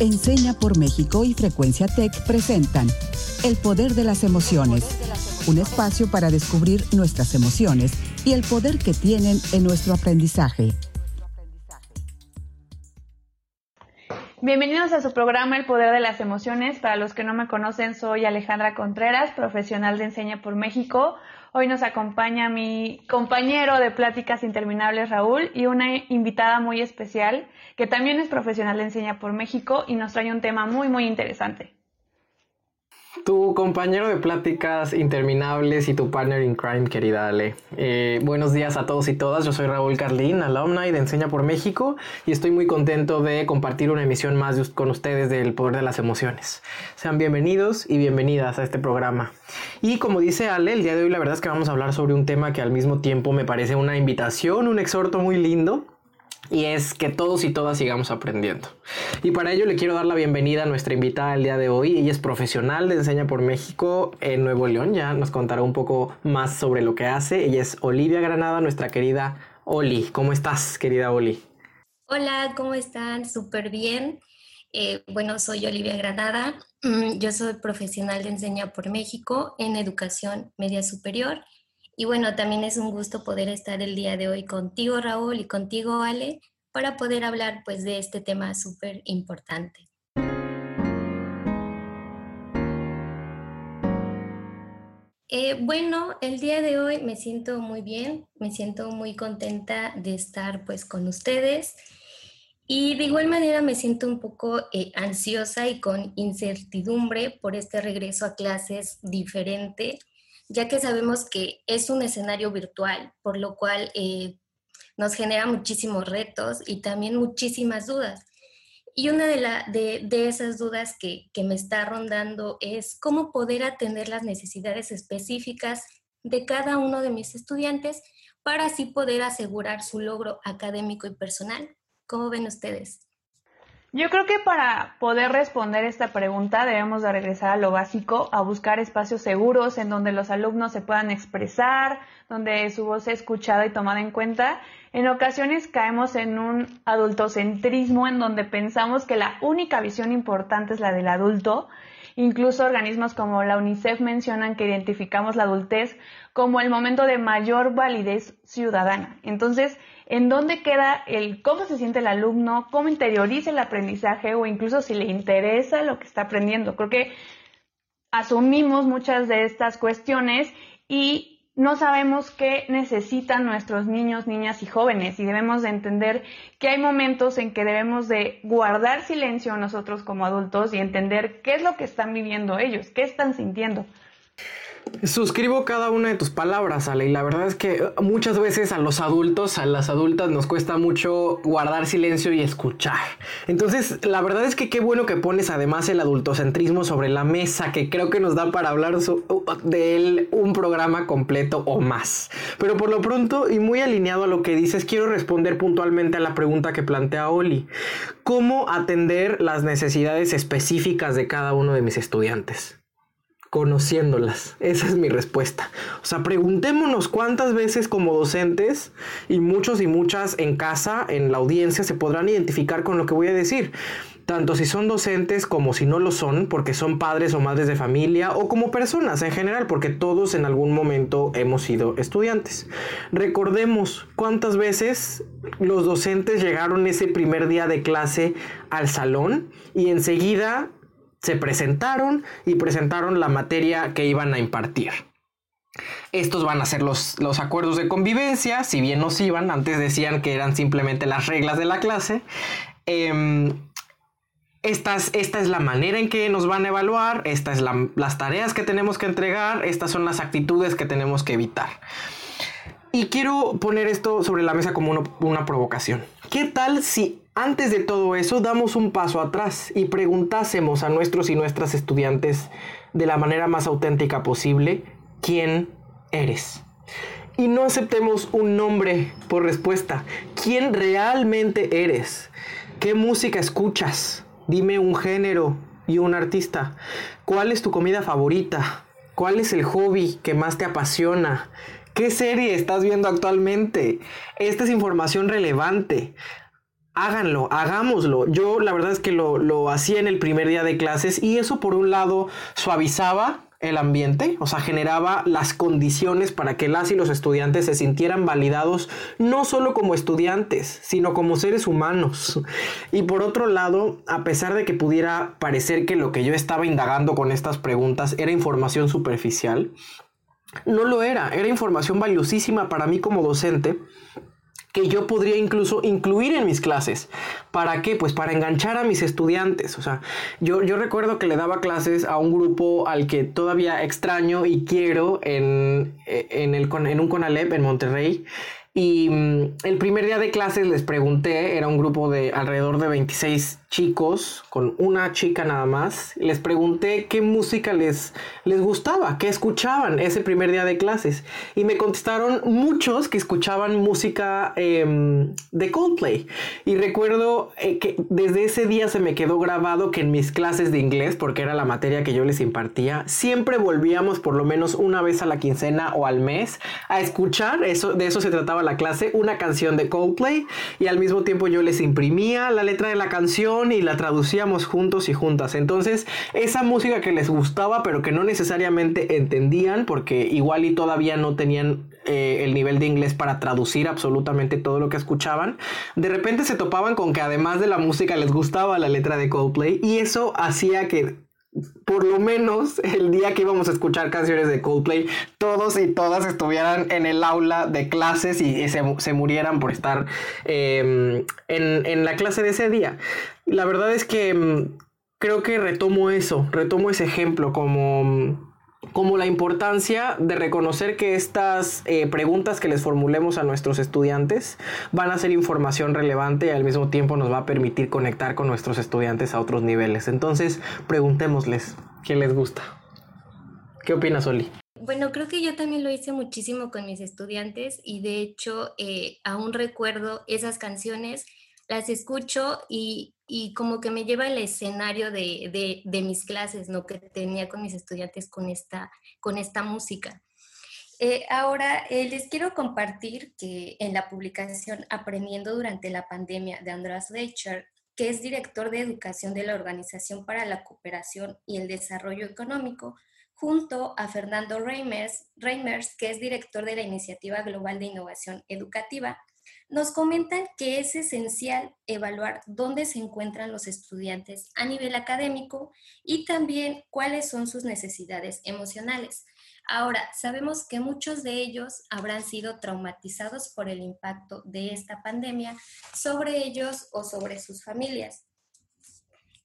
Enseña por México y Frecuencia Tech presentan El Poder de las Emociones, un espacio para descubrir nuestras emociones y el poder que tienen en nuestro aprendizaje. Bienvenidos a su programa El Poder de las Emociones. Para los que no me conocen, soy Alejandra Contreras, profesional de Enseña por México. Hoy nos acompaña mi compañero de Pláticas Interminables, Raúl, y una invitada muy especial que también es profesional de Enseña por México y nos trae un tema muy, muy interesante. Tu compañero de pláticas interminables y tu partner in crime, querida Ale. Eh, buenos días a todos y todas. Yo soy Raúl Carlín, alumni de Enseña por México y estoy muy contento de compartir una emisión más con ustedes del Poder de las Emociones. Sean bienvenidos y bienvenidas a este programa. Y como dice Ale, el día de hoy la verdad es que vamos a hablar sobre un tema que al mismo tiempo me parece una invitación, un exhorto muy lindo y es que todos y todas sigamos aprendiendo. Y para ello le quiero dar la bienvenida a nuestra invitada el día de hoy. Ella es profesional de Enseña por México en Nuevo León. Ya nos contará un poco más sobre lo que hace. Ella es Olivia Granada, nuestra querida Oli. ¿Cómo estás, querida Oli? Hola, ¿cómo están? Súper bien. Eh, bueno, soy Olivia Granada. Yo soy profesional de Enseña por México en Educación Media Superior y bueno, también es un gusto poder estar el día de hoy contigo, Raúl, y contigo, Ale, para poder hablar pues de este tema súper importante. Eh, bueno, el día de hoy me siento muy bien, me siento muy contenta de estar pues con ustedes y de igual manera me siento un poco eh, ansiosa y con incertidumbre por este regreso a clases diferente ya que sabemos que es un escenario virtual, por lo cual eh, nos genera muchísimos retos y también muchísimas dudas. Y una de, de, esas dudas que, que, me está rondando es cómo poder atender las necesidades específicas de cada uno de mis estudiantes para así poder asegurar su logro académico y personal. ¿Cómo ven ustedes? Yo creo que para poder responder esta pregunta debemos de regresar a lo básico, a buscar espacios seguros en donde los alumnos se puedan expresar, donde su voz sea escuchada y tomada en cuenta. En ocasiones caemos en un adultocentrismo en donde pensamos que la única visión importante es la del adulto. Incluso organismos como la UNICEF mencionan que identificamos la adultez como el momento de mayor validez ciudadana. Entonces, en dónde queda el cómo se siente el alumno, cómo interioriza el aprendizaje o incluso si le interesa lo que está aprendiendo. Creo que asumimos muchas de estas cuestiones y no sabemos qué necesitan nuestros niños, niñas y jóvenes y debemos de entender que hay momentos en que debemos de guardar silencio nosotros como adultos y entender qué es lo que están viviendo ellos, qué están sintiendo. Suscribo cada una de tus palabras, Ale, y la verdad es que muchas veces a los adultos, a las adultas nos cuesta mucho guardar silencio y escuchar. Entonces, la verdad es que qué bueno que pones además el adultocentrismo sobre la mesa, que creo que nos da para hablar de él un programa completo o más. Pero por lo pronto, y muy alineado a lo que dices, quiero responder puntualmente a la pregunta que plantea Oli. ¿Cómo atender las necesidades específicas de cada uno de mis estudiantes? Conociéndolas. Esa es mi respuesta. O sea, preguntémonos cuántas veces como docentes y muchos y muchas en casa, en la audiencia, se podrán identificar con lo que voy a decir. Tanto si son docentes como si no lo son, porque son padres o madres de familia, o como personas en general, porque todos en algún momento hemos sido estudiantes. Recordemos cuántas veces los docentes llegaron ese primer día de clase al salón y enseguida se presentaron y presentaron la materia que iban a impartir. Estos van a ser los, los, acuerdos de convivencia, si bien nos iban, antes decían que eran simplemente las reglas de la clase. Eh, esta es, la manera en que nos van a evaluar, estas son las tareas que tenemos que entregar, estas son las actitudes que tenemos que evitar. Y quiero poner esto sobre la mesa como una provocación. ¿Qué tal si antes de todo eso damos un paso atrás y preguntásemos a nuestros y nuestras estudiantes de la manera más auténtica posible quién eres? Y no aceptemos un nombre por respuesta. ¿Quién realmente eres? ¿Qué música escuchas? Dime un género y un artista. ¿Cuál es tu comida favorita? ¿Cuál es el hobby que más te apasiona? ¿Qué serie estás viendo actualmente? Esta es información relevante. Háganlo, hagámoslo. Yo la verdad es que lo, lo hacía en el primer día de clases y eso por un lado suavizaba el ambiente, o sea, generaba las condiciones para que las y los estudiantes se sintieran validados no solo como estudiantes, sino como seres humanos. Y por otro lado, a pesar de que pudiera parecer que lo que yo estaba indagando con estas preguntas era información superficial, no lo era, era información valiosísima para mí como docente que yo podría incluso incluir en mis clases. ¿Para qué? Pues para enganchar a mis estudiantes. O sea, yo, yo recuerdo que le daba clases a un grupo al que todavía extraño y quiero en, en, el, en un CONALEP en Monterrey. Y mm, el primer día de clases les pregunté, era un grupo de alrededor de 26 chicos, con una chica nada más, les pregunté qué música les, les gustaba, qué escuchaban ese primer día de clases. Y me contestaron muchos que escuchaban música em, de Coldplay. Y recuerdo eh, que desde ese día se me quedó grabado que en mis clases de inglés, porque era la materia que yo les impartía, siempre volvíamos por lo menos una vez a la quincena o al mes a escuchar, eso, de eso se trataba la clase, una canción de Coldplay. Y al mismo tiempo yo les imprimía la letra de la canción y la traducíamos juntos y juntas. Entonces, esa música que les gustaba, pero que no necesariamente entendían, porque igual y todavía no tenían eh, el nivel de inglés para traducir absolutamente todo lo que escuchaban, de repente se topaban con que además de la música les gustaba la letra de Coldplay y eso hacía que por lo menos el día que íbamos a escuchar canciones de Coldplay, todos y todas estuvieran en el aula de clases y, se, murieran por estar em, en, en, la clase de ese día. La verdad es que em, creo que retomo eso, retomo ese ejemplo como como la importancia de reconocer que estas eh, preguntas que les formulemos a nuestros estudiantes van a ser información relevante y al mismo tiempo nos va a permitir conectar con nuestros estudiantes a otros niveles. Entonces, preguntémosles qué les gusta. ¿Qué opinas, Oli? Bueno, creo que yo también lo hice muchísimo con mis estudiantes y de hecho eh, aún recuerdo esas canciones, las escucho y y como que me lleva al escenario de, de, mis clases, ¿no? Que tenía con mis estudiantes con esta, con esta música. Eh, ahora, eh, les quiero compartir que en la publicación Aprendiendo durante la pandemia de András Leicher, que es director de educación de la Organización para la Cooperación y el Desarrollo Económico, junto a Fernando Reimers, Reimers, que es director de la Iniciativa Global de Innovación Educativa, nos comentan que es esencial evaluar dónde se encuentran los estudiantes a nivel académico y también cuáles son sus necesidades emocionales. Ahora, sabemos que muchos de ellos habrán sido traumatizados por el impacto de esta pandemia sobre ellos o sobre sus familias.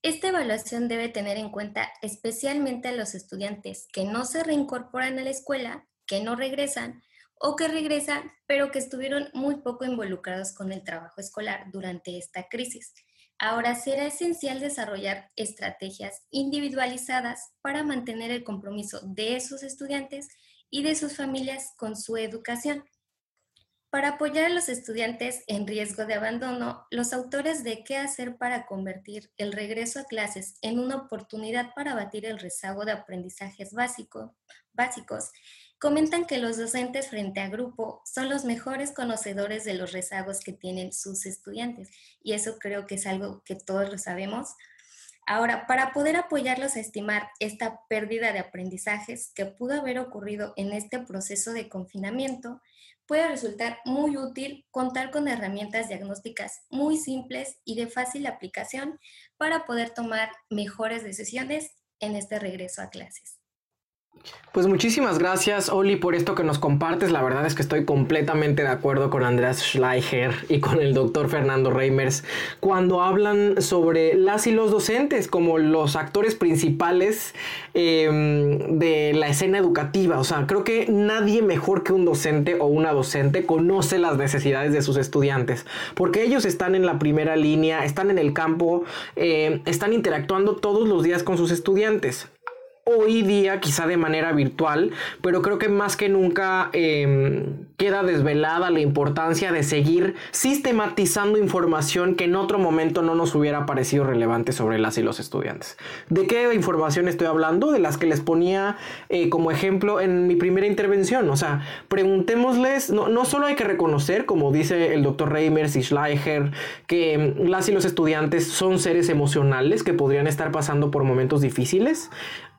Esta evaluación debe tener en cuenta especialmente a los estudiantes que no se reincorporan a la escuela, que no regresan o que regresan, pero que estuvieron muy poco involucrados con el trabajo escolar durante esta crisis. Ahora será esencial desarrollar estrategias individualizadas para mantener el compromiso de esos estudiantes y de sus familias con su educación. Para apoyar a los estudiantes en riesgo de abandono, los autores de qué hacer para convertir el regreso a clases en una oportunidad para abatir el rezago de aprendizajes básicos comentan que los docentes frente a grupo son los mejores conocedores de los rezagos que tienen sus estudiantes y eso creo que es algo que todos lo sabemos. Ahora, para poder apoyarlos a estimar esta pérdida de aprendizajes que pudo haber ocurrido en este proceso de confinamiento, puede resultar muy útil contar con herramientas diagnósticas muy simples y de fácil aplicación para poder tomar mejores decisiones en este regreso a clases. Pues muchísimas gracias, Oli, por esto que nos compartes. La verdad es que estoy completamente de acuerdo con Andreas Schleicher y con el doctor Fernando Reimers cuando hablan sobre las y los docentes como los actores principales em, de la escena educativa. O sea, creo que nadie mejor que un docente o una docente conoce las necesidades de sus estudiantes, porque ellos están en la primera línea, están en el campo, eh, están interactuando todos los días con sus estudiantes hoy día, quizá de manera virtual, pero creo que más que nunca em, queda desvelada la importancia de seguir sistematizando información que en otro momento no nos hubiera parecido relevante sobre las y los estudiantes. ¿De qué información estoy hablando? De las que les ponía eh, como ejemplo en mi primera intervención. O sea, preguntémosles, no, no solo hay que reconocer, como dice el doctor Reimers y Schleicher, que em, las y los estudiantes son seres emocionales que podrían estar pasando por momentos difíciles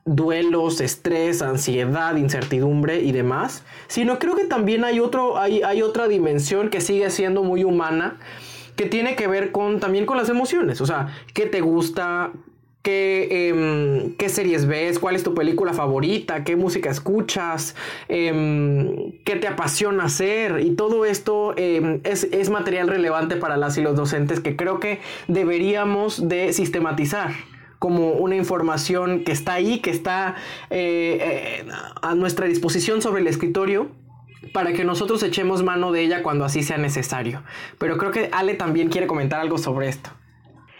duelos, estrés, ansiedad, incertidumbre y demás, sino creo que también hay, otro, hay, hay otra dimensión que sigue siendo muy humana, que tiene que ver con también con las emociones, o sea, qué te gusta, qué, em, qué series ves, cuál es tu película favorita, qué música escuchas, em, qué te apasiona hacer y todo esto em, es, es material relevante para las y los docentes que creo que deberíamos de sistematizar como una información que está ahí, que está eh, eh, a nuestra disposición sobre el escritorio para que nosotros echemos mano de ella cuando así sea necesario. Pero creo que Ale también quiere comentar algo sobre esto.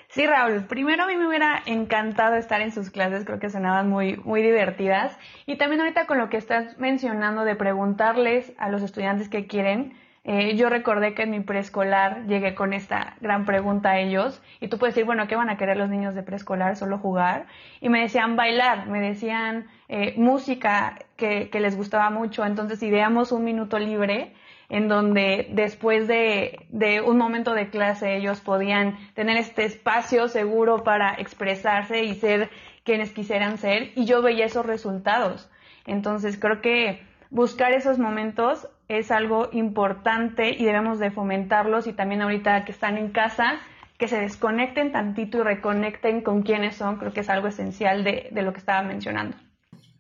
Sí, Raúl, primero a mí me hubiera encantado estar en sus clases, creo que sonaban muy, muy divertidas. Y también ahorita con lo que estás mencionando de preguntarles a los estudiantes qué quieren, eh, yo recordé que en mi preescolar llegué con esta gran pregunta a ellos y tú puedes decir, bueno, ¿qué van a querer los niños de preescolar? Solo jugar. Y me decían bailar, me decían eh, música que, les gustaba mucho. Entonces ideamos un minuto libre en donde después de, de un momento de clase ellos podían tener este espacio seguro para expresarse y ser quienes quisieran ser y yo veía esos resultados. Entonces creo que buscar esos momentos es algo importante y debemos de fomentarlos y también ahorita que están en casa, que se desconecten tantito y reconecten con quiénes son, creo que es algo esencial de, de lo que estaba mencionando.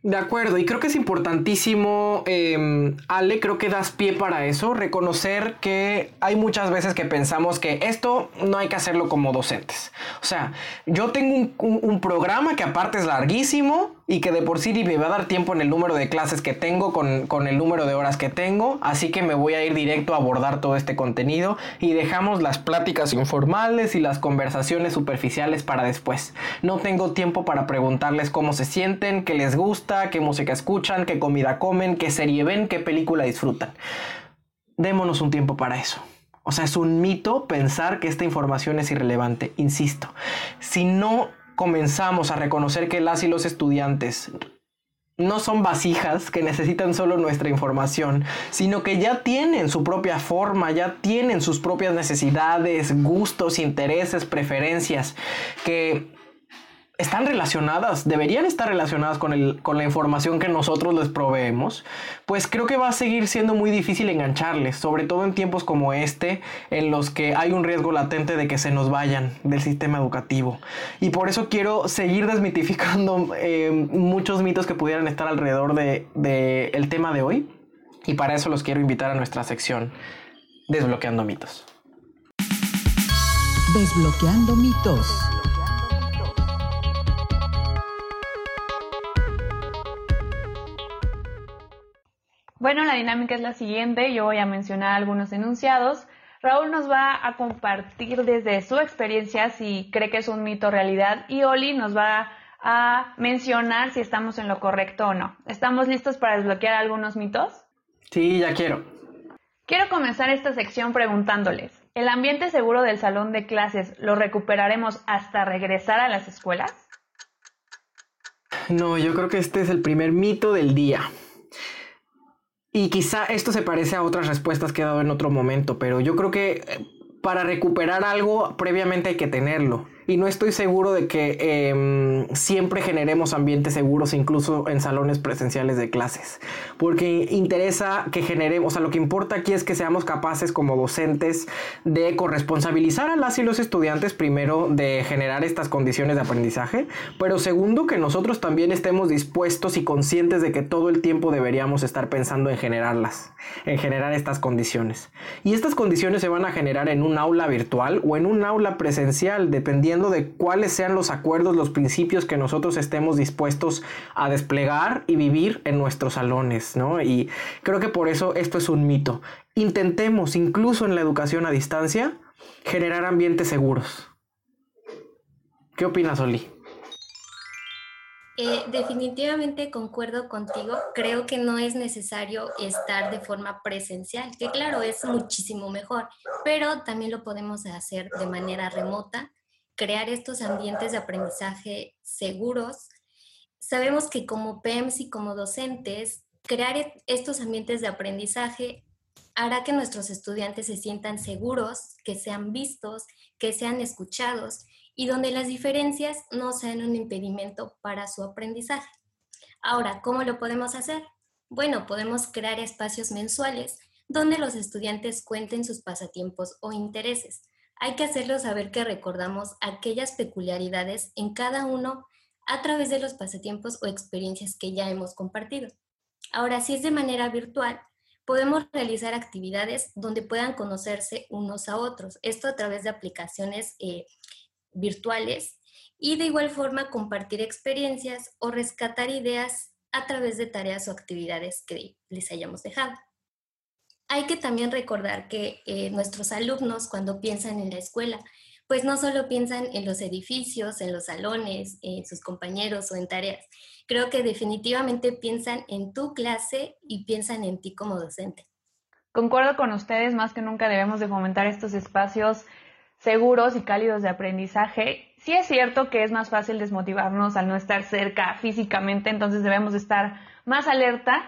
De acuerdo, y creo que es importantísimo, eh, Ale, creo que das pie para eso, reconocer que hay muchas veces que pensamos que esto no hay que hacerlo como docentes. O sea, yo tengo un, un, un programa que aparte es larguísimo, y que de por sí me va a dar tiempo en el número de clases que tengo con, con, el número de horas que tengo, así que me voy a ir directo a abordar todo este contenido y dejamos las pláticas informales y las conversaciones superficiales para después. No tengo tiempo para preguntarles cómo se sienten, qué les gusta, qué música escuchan, qué comida comen, qué serie ven, qué película disfrutan. Démonos un tiempo para eso. O sea, es un mito pensar que esta información es irrelevante. Insisto, si no comenzamos a reconocer que las y los estudiantes no son vasijas que necesitan solo nuestra información, sino que ya tienen su propia forma, ya tienen sus propias necesidades, gustos, intereses, preferencias, que están relacionadas, deberían estar relacionadas con, el, con la información que nosotros les proveemos, pues creo que va a seguir siendo muy difícil engancharles, sobre todo en tiempos como este, en los que hay un riesgo latente de que se nos vayan del sistema educativo. Y por eso quiero seguir desmitificando eh, muchos mitos que pudieran estar alrededor del de, tema de hoy. Y para eso los quiero invitar a nuestra sección Desbloqueando mitos. Desbloqueando mitos. Bueno, la dinámica es la siguiente. Yo voy a mencionar algunos enunciados. Raúl nos va a compartir desde su experiencia si cree que es un mito o realidad y Oli nos va a mencionar si estamos en lo correcto o no. ¿Estamos listos para desbloquear algunos mitos? Sí, ya quiero. Quiero comenzar esta sección preguntándoles, ¿el ambiente seguro del salón de clases lo recuperaremos hasta regresar a las escuelas? No, yo creo que este es el primer mito del día. Y quizá esto se parece a otras respuestas que he dado en otro momento, pero yo creo que eh, para recuperar algo previamente hay que tenerlo y no estoy seguro de que eh, siempre generemos ambientes seguros incluso en salones presenciales de clases, porque interesa que generemos, o sea, lo que importa aquí es que seamos capaces como docentes de corresponsabilizar a las y los estudiantes primero de generar estas condiciones de aprendizaje, pero segundo que nosotros también estemos dispuestos y conscientes de que todo el tiempo deberíamos estar pensando en generarlas, en generar estas condiciones. Y estas condiciones se van a generar en un aula virtual o en un aula presencial, dependiendo de cuáles sean los acuerdos, los principios que nosotros estemos dispuestos a desplegar y vivir en nuestros salones, ¿no? Y creo que por eso esto es un mito. Intentemos, incluso en la educación a distancia, generar ambientes seguros. ¿Qué opinas, Oli? Eh, definitivamente concuerdo contigo. Creo que no es necesario estar de forma presencial, que claro, es muchísimo mejor, pero también lo podemos hacer de manera remota, crear estos ambientes de aprendizaje seguros. Sabemos que como PEMS y como docentes, crear e-, estos ambientes de aprendizaje hará que nuestros estudiantes se sientan seguros, que sean vistos, que sean escuchados y donde las diferencias no sean un impedimento para su aprendizaje. Ahora, ¿cómo lo podemos hacer? Bueno, podemos crear espacios mensuales donde los estudiantes cuenten sus pasatiempos o intereses. Hay que hacerlos saber que recordamos aquellas peculiaridades en cada uno a través de los pasatiempos o experiencias que ya hemos compartido. Ahora, si es de manera virtual, podemos realizar actividades donde puedan conocerse unos a otros. Esto a través de aplicaciones eh, virtuales y de igual forma compartir experiencias o rescatar ideas a través de tareas o actividades que les hayamos dejado. Hay que también recordar que eh, nuestros alumnos cuando piensan en la escuela, pues no solo piensan en los edificios, en los salones, en sus compañeros o en tareas. Creo que definitivamente piensan en tu clase y piensan en ti como docente. Concuerdo con ustedes, más que nunca debemos de fomentar estos espacios seguros y cálidos de aprendizaje. Sí es cierto que es más fácil desmotivarnos al no estar cerca físicamente, entonces debemos estar más alerta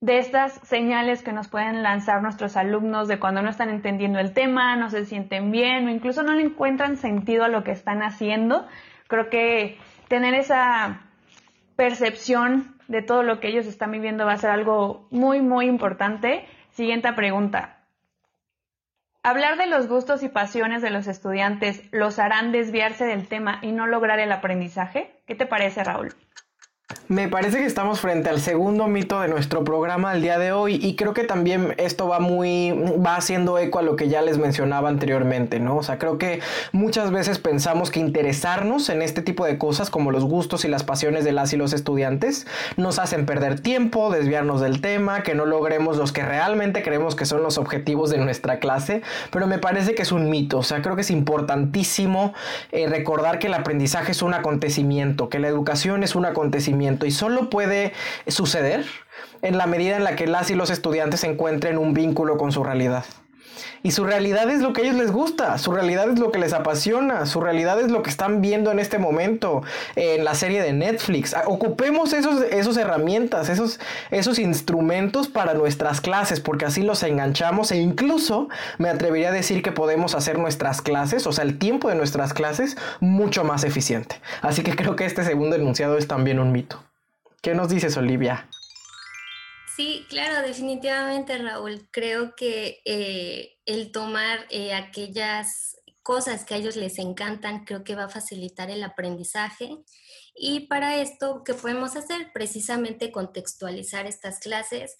de estas señales que nos pueden lanzar nuestros alumnos de cuando no están entendiendo el tema, no se sienten bien o incluso no le encuentran sentido a lo que están haciendo. Creo que tener esa percepción de todo lo que ellos están viviendo va a ser algo muy, muy importante. Siguiente pregunta. Hablar de los gustos y pasiones de los estudiantes los harán desviarse del tema y no lograr el aprendizaje? ¿Qué te parece, Raúl? Me parece que estamos frente al segundo mito de nuestro programa del día de hoy y creo que también esto va muy, va haciendo eco a lo que ya les mencionaba anteriormente, ¿no? O sea, creo que muchas veces pensamos que interesarnos en este tipo de cosas como los gustos y las pasiones de las y los estudiantes nos hacen perder tiempo, desviarnos del tema, que no logremos los que realmente creemos que son los objetivos de nuestra clase, pero me parece que es un mito, o sea, creo que es importantísimo eh, recordar que el aprendizaje es un acontecimiento, que la educación es un acontecimiento y solo puede suceder en la medida en la que las y los estudiantes encuentren un vínculo con su realidad. Y su realidad es lo que a ellos les gusta, su realidad es lo que les apasiona, su realidad es lo que están viendo en este momento en la serie de Netflix. Ah, ocupemos esos, esos herramientas, esos, esos instrumentos para nuestras clases, porque así los enganchamos e incluso me atrevería a decir que podemos hacer nuestras clases, o sea, el tiempo de nuestras clases, mucho más eficiente. Así que creo que este segundo enunciado es también un mito. ¿Qué nos dices, Olivia? Sí, claro, definitivamente, Raúl. Creo que eh, el tomar eh, aquellas cosas que a ellos les encantan, creo que va a facilitar el aprendizaje. Y para esto, ¿qué podemos hacer? Precisamente contextualizar estas clases.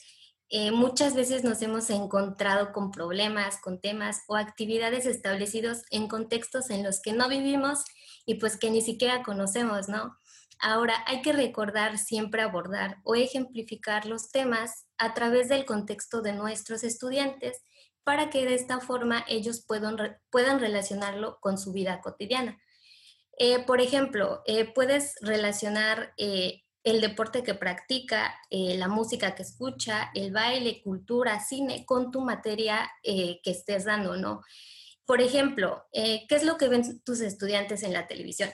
Eh, muchas veces nos hemos encontrado con problemas, con temas o actividades establecidos en contextos en los que no vivimos y pues que ni siquiera conocemos, ¿no? Ahora, hay que recordar siempre abordar o ejemplificar los temas a través del contexto de nuestros estudiantes para que de esta forma ellos puedan, puedan relacionarlo con su vida cotidiana. Eh, por ejemplo, eh, puedes relacionar eh, el deporte que practica, la música que escucha, el baile, cultura, cine, con tu materia que estés dando, ¿no? Por ejemplo, ¿qué es lo que ven tus estudiantes en la televisión?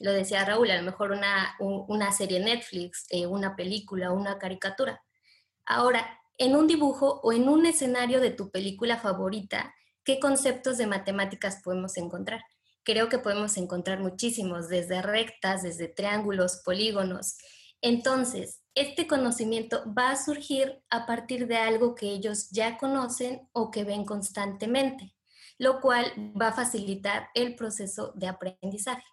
Lo decía Raúl, a lo mejor una, una serie Netflix, eh, una película, una caricatura. Ahora, en un dibujo o en un escenario de tu película favorita, ¿qué conceptos de matemáticas podemos encontrar? Creo que podemos encontrar muchísimos, desde rectas, desde triángulos, polígonos. Entonces, este conocimiento va a surgir a partir de algo que ellos ya conocen o que ven constantemente, lo cual va a facilitar el proceso de aprendizaje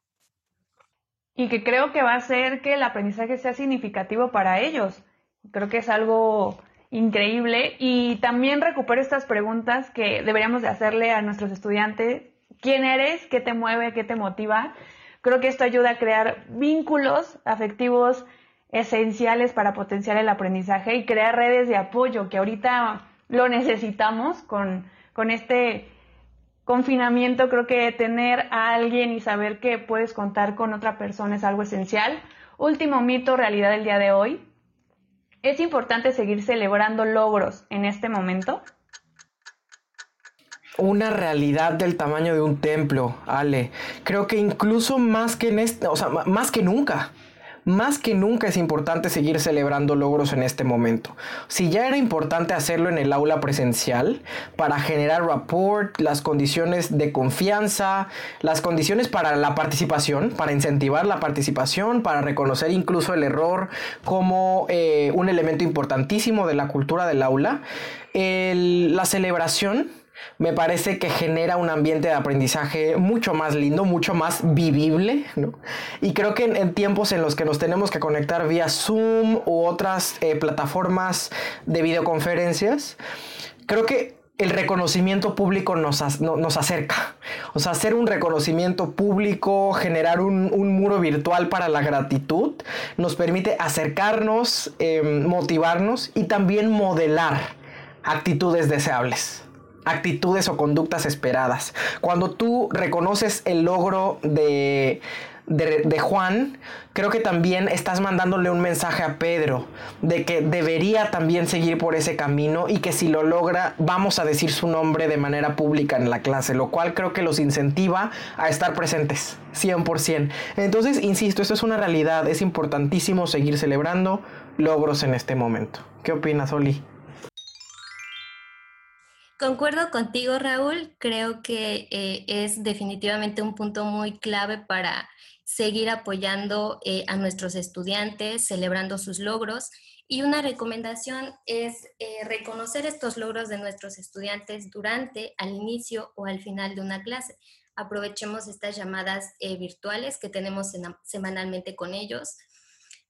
y que creo que va a hacer que el aprendizaje sea significativo para ellos. Creo que es algo increíble y también recupero estas preguntas que deberíamos de hacerle a nuestros estudiantes. ¿Quién eres? ¿Qué te mueve? ¿Qué te motiva? Creo que esto ayuda a crear vínculos afectivos esenciales para potenciar el aprendizaje y crear redes de apoyo que ahorita lo necesitamos con, con este confinamiento, creo que tener a alguien y saber que puedes contar con otra persona es algo esencial. Último mito, realidad del día de hoy. ¿Es importante seguir celebrando logros en este momento? Una realidad del tamaño de un templo, Ale. Creo que incluso más que en este, o sea, más que nunca más que nunca es importante seguir celebrando logros en este momento. Si ya era importante hacerlo en el aula presencial para generar rapport, las condiciones de confianza, las condiciones para la participación, para incentivar la participación, para reconocer incluso el error como eh, un elemento importantísimo de la cultura del aula, la celebración me parece que genera un ambiente de aprendizaje mucho más lindo, mucho más vivible, ¿no? Y creo que en, tiempos en los que nos tenemos que conectar vía Zoom u otras eh, plataformas de videoconferencias, creo que el reconocimiento público nos, nos, acerca. O sea, hacer un reconocimiento público, generar un, muro virtual para la gratitud, nos permite acercarnos, em, motivarnos y también modelar actitudes deseables actitudes o conductas esperadas. Cuando tú reconoces el logro de, de, Juan, creo que también estás mandándole un mensaje a Pedro de que debería también seguir por ese camino y que si lo logra vamos a decir su nombre de manera pública en la clase, lo cual creo que los incentiva a estar presentes 100%. Entonces, insisto, esto es una realidad, es importantísimo seguir celebrando logros en este momento. ¿Qué opinas, Oli? Concuerdo contigo, Raúl. Creo que eh, es definitivamente un punto muy clave para seguir apoyando eh, a nuestros estudiantes, celebrando sus logros. Y una recomendación es eh, reconocer estos logros de nuestros estudiantes durante, al inicio o al final de una clase. Aprovechemos estas llamadas virtuales que tenemos semanalmente con ellos.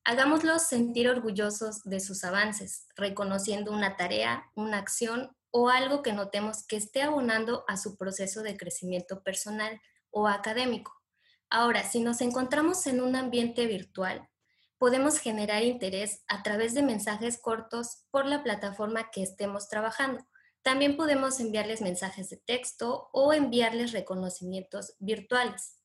Hagámoslos sentir orgullosos de sus avances, reconociendo una tarea, una acción o algo que notemos que esté abonando a su proceso de crecimiento personal o académico. Ahora, si nos encontramos en un ambiente virtual, podemos generar interés a través de mensajes cortos por la plataforma que estemos trabajando. También podemos enviarles mensajes de texto o enviarles reconocimientos virtuales.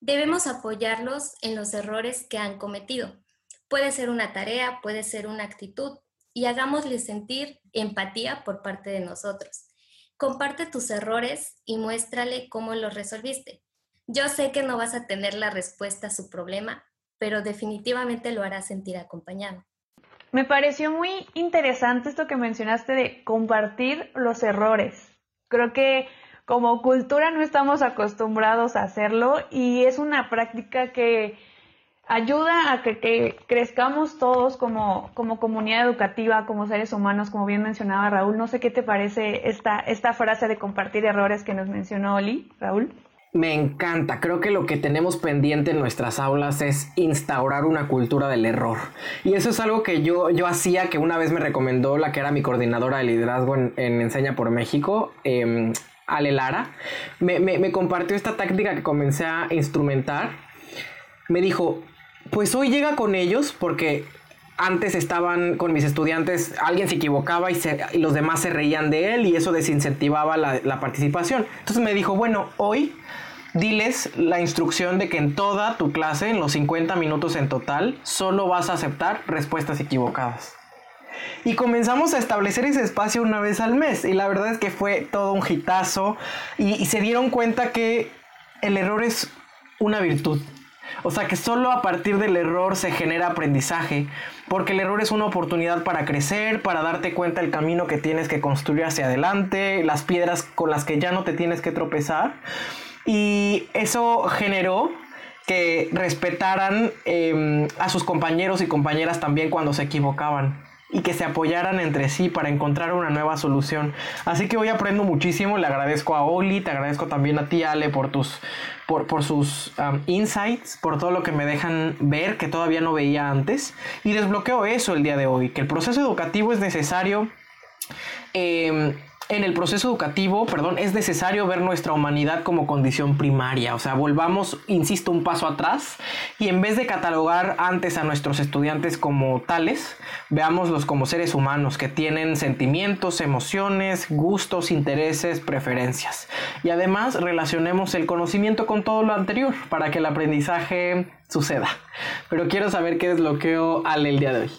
Debemos apoyarlos en los errores que han cometido. Puede ser una tarea, puede ser una actitud, y hagámosle sentir empatía por parte de nosotros. Comparte tus errores y muéstrale cómo los resolviste. Yo sé que no vas a tener la respuesta a su problema, pero definitivamente lo harás sentir acompañado. Me pareció muy interesante esto que mencionaste de compartir los errores. Creo que como cultura no estamos acostumbrados a hacerlo y es una práctica que ayuda a que, crezcamos todos como, comunidad educativa, como seres humanos, como bien mencionaba Raúl. No sé qué te parece esta, frase de compartir errores que nos mencionó Oli, Raúl. Me encanta, creo que lo que tenemos pendiente en nuestras aulas es instaurar una cultura del error. Y eso es algo que yo, yo hacía, que una vez me recomendó la que era mi coordinadora de liderazgo en, Enseña por México, eh, Ale Lara. Me compartió esta táctica que comencé a instrumentar. Me dijo, pues hoy llega con ellos porque antes estaban con mis estudiantes, alguien se equivocaba y, los demás se reían de él y eso desincentivaba la, la, participación. Entonces me dijo, bueno, hoy diles la instrucción de que en toda tu clase, en los 50 minutos en total, solo vas a aceptar respuestas equivocadas. Y comenzamos a establecer ese espacio una vez al mes y la verdad es que fue todo un hitazo y se dieron cuenta que el error es una virtud o sea que solo a partir del error se genera aprendizaje, porque el error es una oportunidad para crecer, para darte cuenta del camino que tienes que construir hacia adelante, las piedras con las que ya no te tienes que tropezar. Y eso generó que respetaran em, a sus compañeros y compañeras también cuando se equivocaban y que se apoyaran entre sí para encontrar una nueva solución. Así que hoy aprendo muchísimo, le agradezco a Oli, te agradezco también a ti Ale por tus por, por sus um, insights, por todo lo que me dejan ver que todavía no veía antes y desbloqueo eso el día de hoy, que el proceso educativo es necesario em, en el proceso educativo, perdón, es necesario ver nuestra humanidad como condición primaria. O sea, volvamos, insisto, un paso atrás y en vez de catalogar antes a nuestros estudiantes como tales, veámoslos como seres humanos que tienen sentimientos, emociones, gustos, intereses, preferencias. Y además relacionemos el conocimiento con todo lo anterior para que el aprendizaje suceda. Pero quiero saber qué desbloqueo al el día de hoy.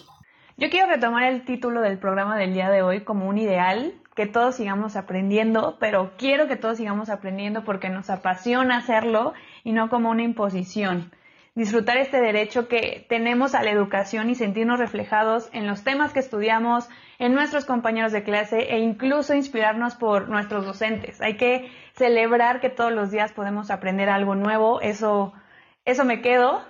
Yo quiero retomar el título del programa del día de hoy como un ideal que todos sigamos aprendiendo, pero quiero que todos sigamos aprendiendo porque nos apasiona hacerlo y no como una imposición. Disfrutar este derecho que tenemos a la educación y sentirnos reflejados en los temas que estudiamos, en nuestros compañeros de clase e incluso inspirarnos por nuestros docentes. Hay que celebrar que todos los días podemos aprender algo nuevo. Eso, eso me quedo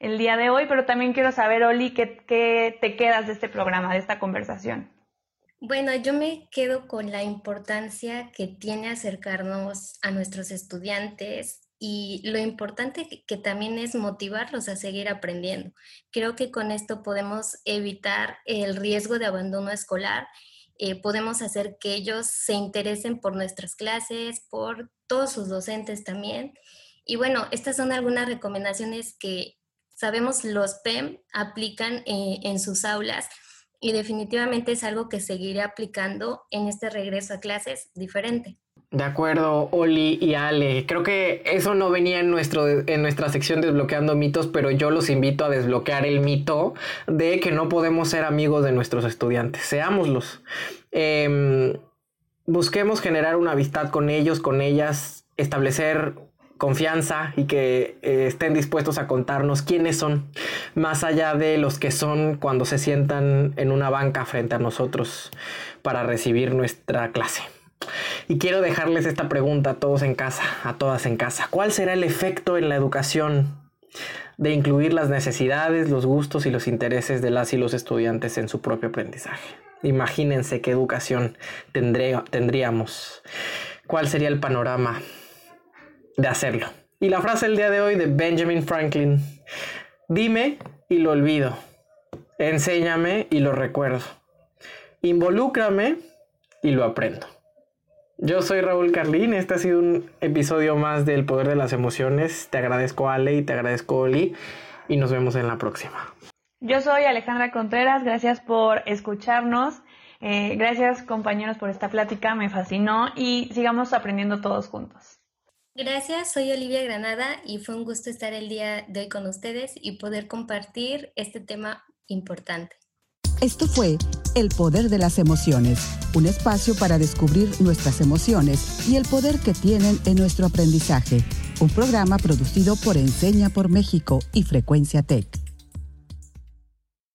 el día de hoy, pero también quiero saber, Oli, qué, qué te quedas de este programa, de esta conversación. Bueno, yo me quedo con la importancia que tiene acercarnos a nuestros estudiantes y lo importante que, también es motivarlos a seguir aprendiendo. Creo que con esto podemos evitar el riesgo de abandono escolar, eh, podemos hacer que ellos se interesen por nuestras clases, por todos sus docentes también. Y bueno, estas son algunas recomendaciones que sabemos los PEM aplican eh, en sus aulas y definitivamente es algo que seguiré aplicando en este regreso a clases diferente. De acuerdo, Oli y Ale. Creo que eso no venía en, nuestro, en nuestra sección desbloqueando mitos, pero yo los invito a desbloquear el mito de que no podemos ser amigos de nuestros estudiantes. Seámoslos. Em, busquemos generar una amistad con ellos, con ellas, establecer confianza y que eh, estén dispuestos a contarnos quiénes son, más allá de los que son cuando se sientan en una banca frente a nosotros para recibir nuestra clase. Y quiero dejarles esta pregunta a todos en casa, a todas en casa. ¿Cuál será el efecto en la educación de incluir las necesidades, los gustos y los intereses de las y los estudiantes en su propio aprendizaje? Imagínense qué educación tendríamos. ¿Cuál sería el panorama de hacerlo. Y la frase del día de hoy de Benjamin Franklin, dime y lo olvido, enséñame y lo recuerdo, involúcrame y lo aprendo. Yo soy Raúl Carlín, este ha sido un episodio más del Poder de las Emociones. Te agradezco Ale y te agradezco Oli y nos vemos en la próxima. Yo soy Alejandra Contreras, gracias por escucharnos. Eh, gracias compañeros por esta plática, me fascinó y sigamos aprendiendo todos juntos. Gracias, soy Olivia Granada y fue un gusto estar el día de hoy con ustedes y poder compartir este tema importante. Esto fue El Poder de las Emociones, un espacio para descubrir nuestras emociones y el poder que tienen en nuestro aprendizaje. Un programa producido por Enseña por México y Frecuencia Tech.